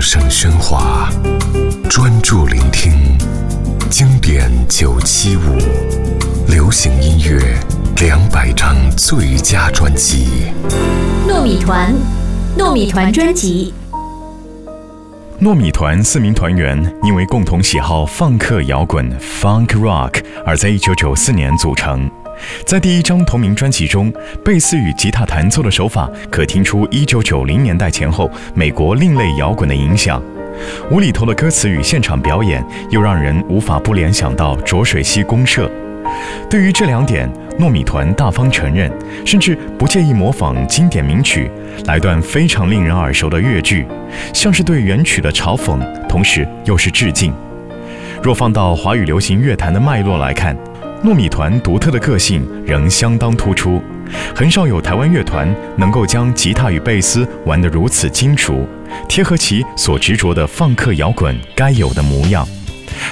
声喧哗，专注聆听经典九七五，流行音乐两百张最佳专辑。糯米团，糯米团专辑。糯米团四名团员因为共同喜好放克摇滚 （Funk Rock） 而在一九九四年组成。在第一张同名专辑中，贝斯与吉他弹奏的手法可听出一九九零年代前后美国另类摇滚的影响。无厘头的歌词与现场表演，又让人无法不联想到浊水溪公社。对于这两点，糯米团大方承认，甚至不介意模仿经典名曲，来段非常令人耳熟的乐句，像是对原曲的嘲讽，同时又是致敬。若放到华语流行乐坛的脉络来看，糯米团独特的个性仍相当突出，很少有台湾乐团能够将吉他与贝斯玩得如此精熟，贴合其所执着的放克摇滚该有的模样。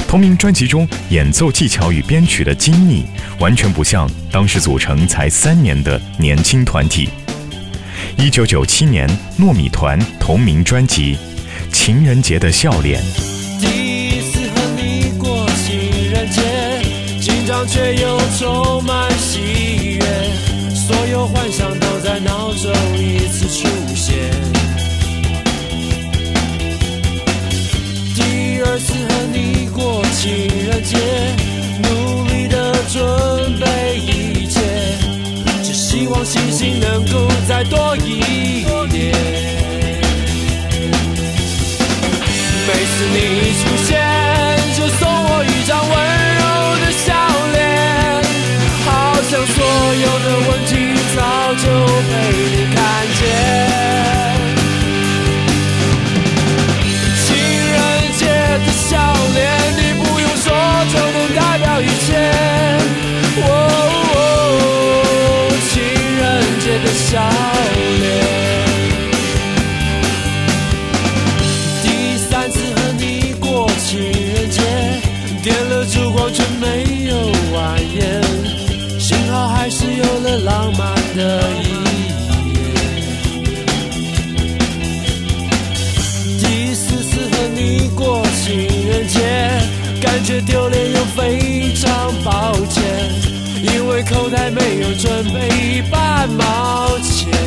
同名专辑中演奏技巧与编曲的精密，完全不像当时组成才三年的年轻团体。一九九七年，糯米团同名专辑《情人节的笑脸》。却又充满喜悦，所有幻想都在脑中一次出现。第二次和你过情人节，努力的准备一切，只希望星星能够再多一点。每次你哇哦情人节的笑脸第三次和你过情人节点了烛光却没有晚宴幸好还是有了浪漫的一夜。第四次和你过情人节感觉丢脸口袋没有准备一半毛钱。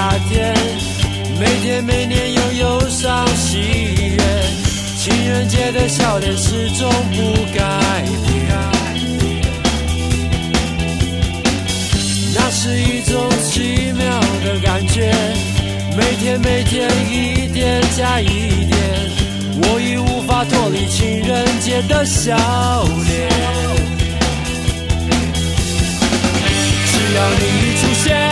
夏天，每天每年有忧伤喜悦，情人节的笑脸始终不改变，那是一种奇妙的感觉。每天每天一点加一点，我已无法脱离情人节的笑脸。只要你一出现，